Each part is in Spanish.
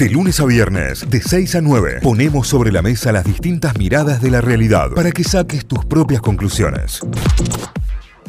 De lunes a viernes, de 6 a 9, ponemos sobre la mesa las distintas miradas de la realidad para que saques tus propias conclusiones.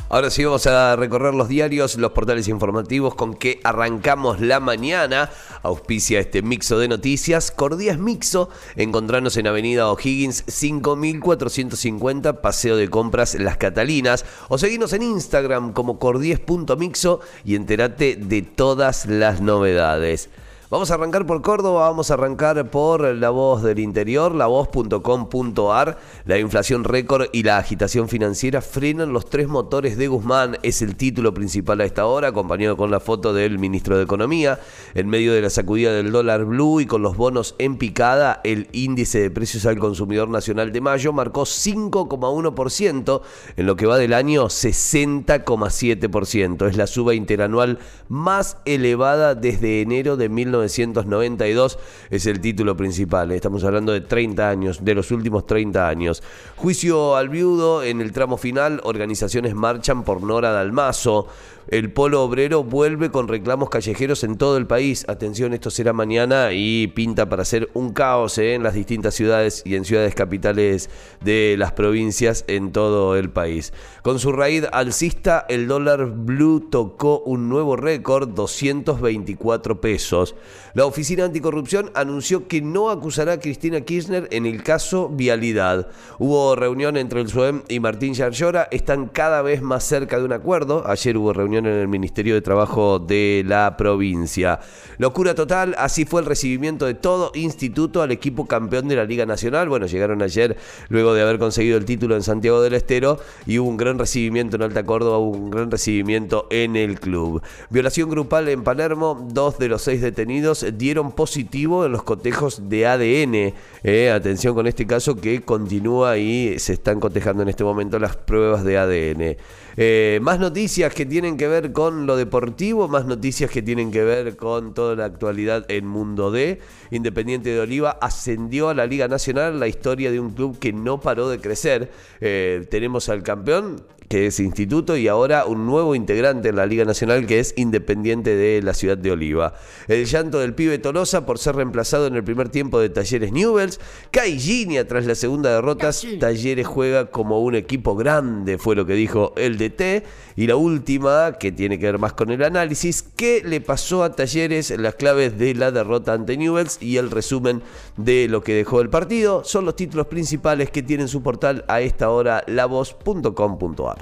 Ahora sí vamos a recorrer los diarios, los portales informativos con que arrancamos la mañana. Auspicia este mixo de noticias. Cordías Mixo, encontrarnos en Avenida O'Higgins 5450, Paseo de Compras Las Catalinas. O seguirnos en Instagram como cordies.mixo y entérate de todas las novedades. Vamos a arrancar por Córdoba, vamos a arrancar por La Voz del Interior, lavoz.com.ar. La inflación récord y la agitación financiera frenan los tres motores de Guzmán. Es el título principal a esta hora, acompañado con la foto del ministro de Economía. En medio de la sacudida del dólar blue y con los bonos en picada, el índice de precios al consumidor nacional de mayo marcó 5,1%, en lo que va del año 60,7%. Es la suba interanual más elevada desde enero de 1990. 1992 es el título principal. Estamos hablando de 30 años, de los últimos 30 años. Juicio al viudo en el tramo final, organizaciones marchan por Nora Dalmazo. El polo obrero vuelve con reclamos callejeros en todo el país. Atención, esto será mañana y pinta para ser un caos ¿eh? en las distintas ciudades y en ciudades capitales de las provincias en todo el país. Con su raíz alcista, el dólar blue tocó un nuevo récord, 224 pesos. La Oficina Anticorrupción anunció que no acusará a Cristina Kirchner en el caso Vialidad. Hubo reunión entre el SUEM y Martín Yarlora, están cada vez más cerca de un acuerdo. Ayer hubo reunión en el Ministerio de Trabajo de la provincia. Locura total, así fue el recibimiento de todo instituto al equipo campeón de la Liga Nacional. Bueno, llegaron ayer luego de haber conseguido el título en Santiago del Estero y hubo un gran recibimiento en Alta Córdoba, hubo un gran recibimiento en el club. Violación grupal en Palermo, dos de los seis detenidos dieron positivo en los cotejos de ADN. Eh, atención con este caso que continúa y se están cotejando en este momento las pruebas de ADN. Eh, más noticias que tienen que ver con lo deportivo, más noticias que tienen que ver con toda la actualidad en Mundo D. Independiente de Oliva ascendió a la Liga Nacional, la historia de un club que no paró de crecer. Eh, tenemos al campeón, que es Instituto, y ahora un nuevo integrante en la Liga Nacional que es Independiente de la ciudad de Oliva. El llanto del pibe Tolosa por ser reemplazado en el primer tiempo de Talleres Newells. Caillinia tras la segunda derrota. Talleres juega como un equipo grande, fue lo que dijo el DT. Y la última, que tiene que ver más con el análisis, ¿qué le pasó a Talleres? Las claves de la derrota ante Newells y el resumen de lo que dejó el partido. Son los títulos principales que tiene su portal a esta hora, lavoz.com.ar.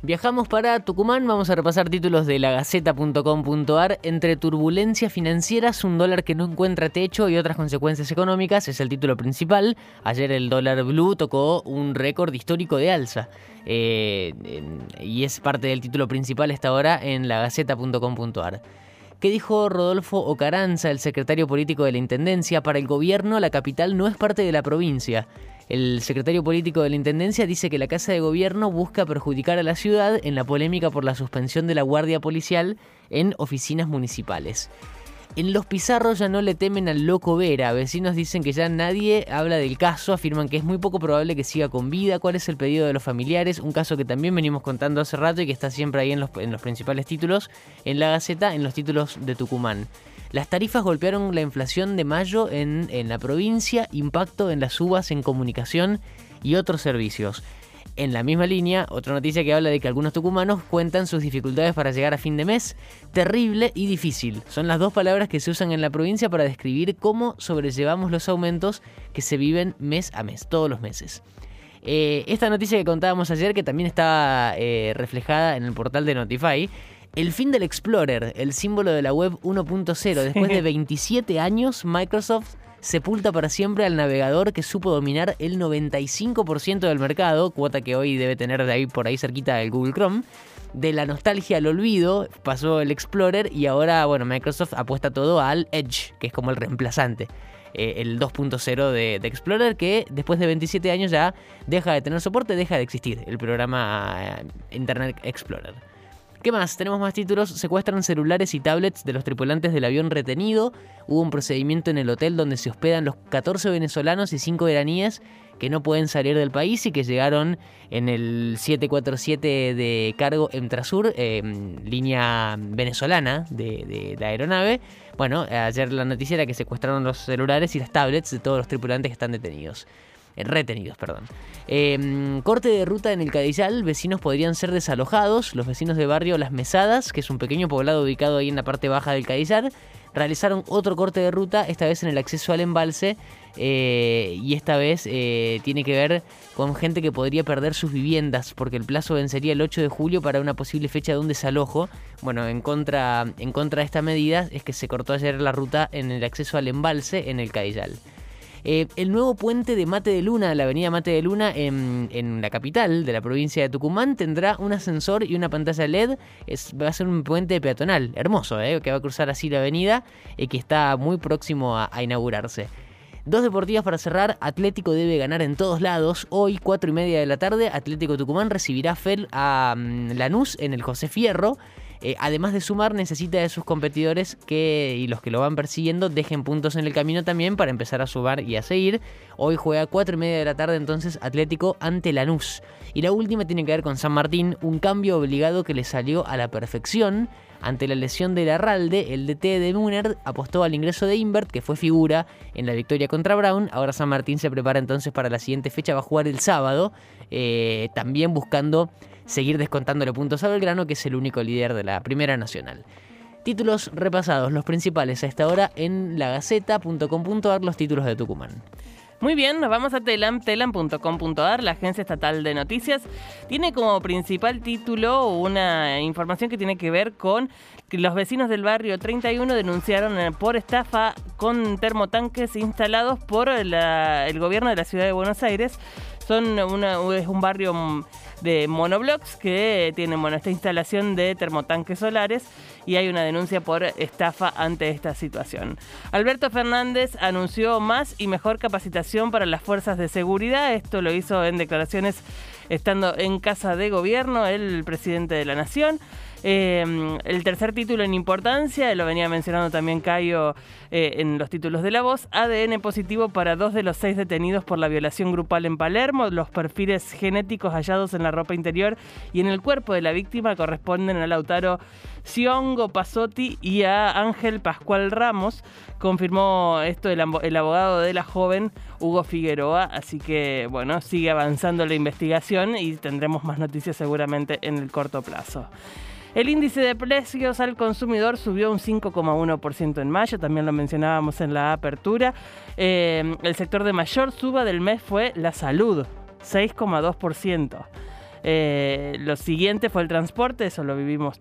Viajamos para Tucumán, vamos a repasar títulos de lagaceta.com.ar. Entre turbulencias financieras, un dólar que no encuentra techo y otras consecuencias económicas es el título principal. Ayer el dólar blue tocó un récord histórico de alza. Eh, y es parte del título principal esta hora en lagaceta.com.ar. ¿Qué dijo Rodolfo Ocaranza, el secretario político de la Intendencia? Para el gobierno, la capital no es parte de la provincia. El secretario político de la Intendencia dice que la Casa de Gobierno busca perjudicar a la ciudad en la polémica por la suspensión de la Guardia Policial en oficinas municipales. En Los Pizarros ya no le temen al loco Vera. Vecinos dicen que ya nadie habla del caso, afirman que es muy poco probable que siga con vida. ¿Cuál es el pedido de los familiares? Un caso que también venimos contando hace rato y que está siempre ahí en los, en los principales títulos, en la Gaceta, en los títulos de Tucumán. Las tarifas golpearon la inflación de mayo en, la provincia, impacto en las uvas en comunicación y otros servicios. En la misma línea, otra noticia que habla de que algunos tucumanos cuentan sus dificultades para llegar a fin de mes. Terrible y difícil. Son las dos palabras que se usan en la provincia para describir cómo sobrellevamos los aumentos que se viven mes a mes, todos los meses. Eh, esta noticia que contábamos ayer, que también está eh, reflejada en el portal de Notify, el fin del Explorer, el símbolo de la web 1.0. Después de 27 años, Microsoft sepulta para siempre al navegador que supo dominar el 95% del mercado, cuota que hoy debe tener de ahí por ahí cerquita del Google Chrome. De la nostalgia al olvido pasó el Explorer y ahora, bueno, Microsoft apuesta todo al Edge, que es como el reemplazante. Eh, el 2.0 de, de, Explorer que después de 27 años ya deja de tener soporte, deja de existir el programa eh, Internet Explorer. ¿Qué más? Tenemos más títulos. Secuestran celulares y tablets de los tripulantes del avión retenido. Hubo un procedimiento en el hotel donde se hospedan los 14 venezolanos y 5 iraníes que no pueden salir del país y que llegaron en el 747 de cargo Emtrasur, eh, línea venezolana de, de la aeronave. Bueno, ayer la noticia era que secuestraron los celulares y las tablets de todos los tripulantes que están detenidos. Eh, retenidos, perdón. Em, corte de ruta en el Cadillal, vecinos podrían ser desalojados. Los vecinos de barrio Las Mesadas, que es un pequeño poblado ubicado ahí en la parte baja del Cadillal, realizaron otro corte de ruta, esta vez en el acceso al embalse, eh, y esta vez eh, tiene que ver con gente que podría perder sus viviendas, porque el plazo vencería el 8 de julio para una posible fecha de un desalojo. Bueno, en contra, en contra de esta medida es que se cortó ayer la ruta en el acceso al embalse en el Cadillal. Eh, el nuevo puente de Mate de Luna, la avenida Mate de Luna en, la capital de la provincia de Tucumán, tendrá un ascensor y una pantalla LED. va a ser un puente peatonal, hermoso, eh, que va a cruzar así la avenida y que está muy próximo a, inaugurarse. Dos deportivas para cerrar. Atlético debe ganar en todos lados. Hoy, cuatro y media de la tarde, Atlético Tucumán recibirá a mm, Lanús en el José Fierro. Eh, además de sumar, necesita de sus competidores que, y los que lo van persiguiendo dejen puntos en el camino también para empezar a sumar y a seguir. Hoy juega a 4 y media de la tarde entonces Atlético ante Lanús. Y la última tiene que ver con San Martín, un cambio obligado que le salió a la perfección. Ante la lesión de Larralde, el DT de Muner apostó al ingreso de Invert, que fue figura en la victoria contra Brown. Ahora San Martín se prepara entonces para la siguiente fecha, va a jugar el sábado, eh, también buscando seguir descontándole puntos a Belgrano, que es el único líder de la Primera Nacional. Títulos repasados, los principales a esta hora en lagaceta.com.ar, los títulos de Tucumán. Muy bien, nos vamos a Telam, telam.com.ar, la agencia estatal de noticias. Tiene como principal título una información que tiene que ver con que los vecinos del barrio 31 denunciaron eh, por estafa con termotanques instalados por el gobierno de la ciudad de Buenos Aires. Son es un barrio mm, de monoblocks que bueno, esta instalación de termotanques solares y hay una denuncia por estafa ante esta situación. Alberto Fernández anunció más y mejor capacitación para las fuerzas de seguridad. Esto lo hizo en declaraciones estando en casa de gobierno, el presidente de la nación. Em, el tercer título en importancia, lo venía mencionando también Cayo eh, en los títulos de la voz, ADN positivo para dos de los seis detenidos por la violación grupal en Palermo. Los perfiles genéticos hallados en la ropa interior y en el cuerpo de la víctima corresponden a Lautaro Siongo Pasotti y a Ángel Pascual Ramos. Confirmó esto el, el abogado de la joven Hugo Figueroa, así que bueno, sigue avanzando la investigación y tendremos más noticias seguramente en el corto plazo. El índice de precios al consumidor subió un 5,1% en mayo, también lo mencionábamos en la apertura. Eh, el sector de mayor suba del mes fue la salud, 6,2%. Eh, lo siguiente fue el transporte, eso lo vivimos.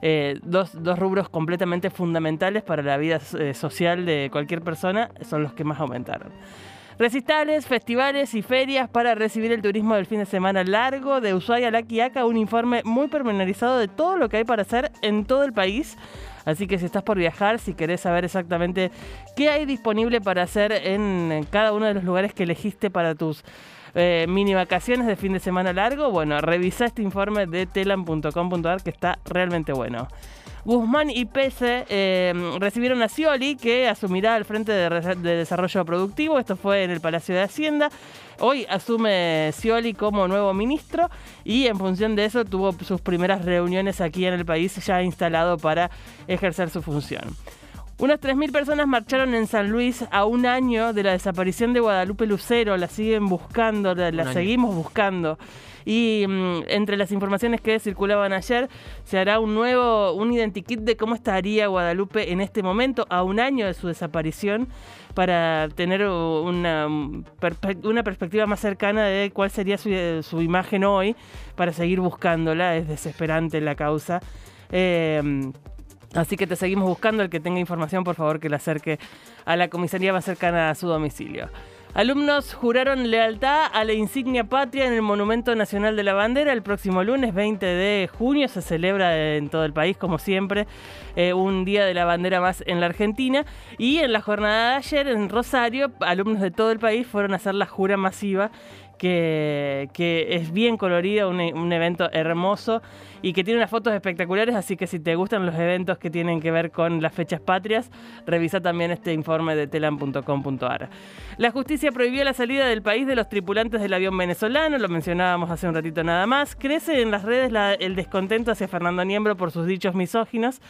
Eh, dos, dos, rubros completamente fundamentales para la vida social de cualquier persona son los que más aumentaron. Recitales, festivales y ferias para recibir el turismo del fin de semana largo de Ushuaia a La Quiaca, un informe muy pormenorizado de todo lo que hay para hacer en todo el país. Así que si estás por viajar, si querés saber exactamente qué hay disponible para hacer en cada uno de los lugares que elegiste para tus eh, mini vacaciones de fin de semana largo, bueno, revisa este informe de telam.com.ar que está realmente bueno. Guzmán y Pese eh, recibieron a Scioli, que asumirá al frente de, desarrollo productivo. Esto fue en el Palacio de Hacienda. Hoy asume Scioli como nuevo ministro y en función de eso tuvo sus primeras reuniones aquí en el país ya instalado para ejercer su función. Unas 3.000 personas marcharon en San Luis a un año de la desaparición de Guadalupe Lucero. La siguen buscando, la, seguimos buscando. Y mm, entre las informaciones que circulaban ayer, se hará un nuevo, un identikit de cómo estaría Guadalupe en este momento, a un año de su desaparición, para tener una, una perspectiva más cercana de cuál sería su, su imagen hoy, para seguir buscándola. Es desesperante la causa. Eh, Así que te seguimos buscando. El que tenga información, por favor, que la acerque a la comisaría más cercana a su domicilio. Alumnos juraron lealtad a la insignia patria en el Monumento Nacional de la Bandera. El próximo lunes 20 de junio se celebra en todo el país, como siempre, eh, un Día de la Bandera más en la Argentina. Y en la jornada de ayer en Rosario, alumnos de todo el país fueron a hacer la jura masiva que, que es bien colorido, un, un evento hermoso y que tiene unas fotos espectaculares, así que si te gustan los eventos que tienen que ver con las fechas patrias, revisa también este informe de telam.com.ar. La justicia prohibió la salida del país de los tripulantes del avión venezolano, lo mencionábamos hace un ratito nada más. Crece en las redes la- el descontento hacia Fernando Niembro por sus dichos misóginos,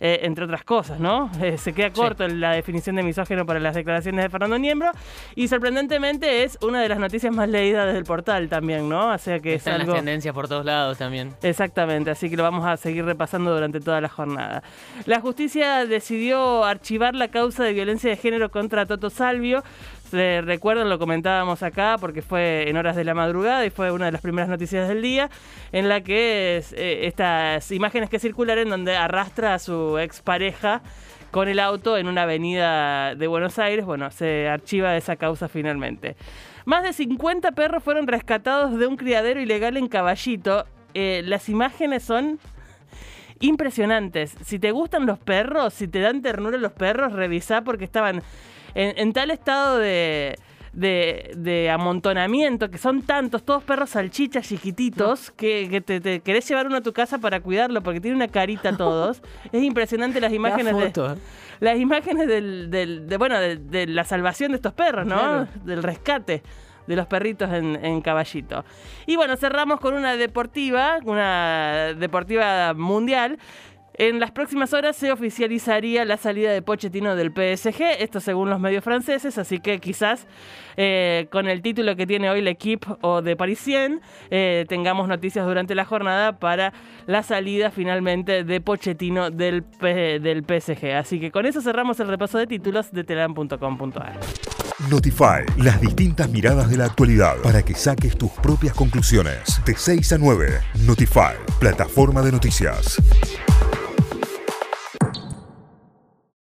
eh, entre otras cosas, ¿no? Eh, se queda corto la definición de misógino para las declaraciones de Fernando Niembro y sorprendentemente es una de las noticias más leídas desde el portal también, ¿no? O sea que es Están algo... las tendencias por todos lados también. Exactamente, así que lo vamos a seguir repasando durante toda la jornada. La justicia decidió archivar la causa de violencia de género contra Toto Salvio. Se recuerdan, lo comentábamos acá porque fue en horas de la madrugada y fue una de las primeras noticias del día, en la que es, eh, estas imágenes que circularon donde arrastra a su expareja con el auto en una avenida de Buenos Aires. Bueno, se archiva esa causa finalmente. Más de 50 perros fueron rescatados de un criadero ilegal en Caballito. Eh, las imágenes son impresionantes. Si te gustan los perros, si te dan ternura los perros, revisá porque estaban en, en tal estado de, de, de amontonamiento, que son tantos, todos perros salchichas chiquititos, que, que te, te querés llevar uno a tu casa para cuidarlo porque tiene una carita todos. es impresionante las imágenes La de ¿eh? las imágenes del, del- de, bueno, de, de la salvación de estos perros, ¿no? Claro. Del rescate de los perritos en, en Caballito. Y bueno, cerramos con una deportiva, una deportiva mundial. En las próximas horas se oficializaría la salida de Pochettino del PSG, esto según los medios franceses, así que quizás eh, con el título que tiene hoy el equipo o de Parisien eh, tengamos noticias durante la jornada para la salida finalmente de Pochettino del, del PSG. Así que con eso cerramos el repaso de títulos de telam.com.ar. Notify, las distintas miradas de la actualidad para que saques tus propias conclusiones. De 6 a 9, Notify, plataforma de noticias.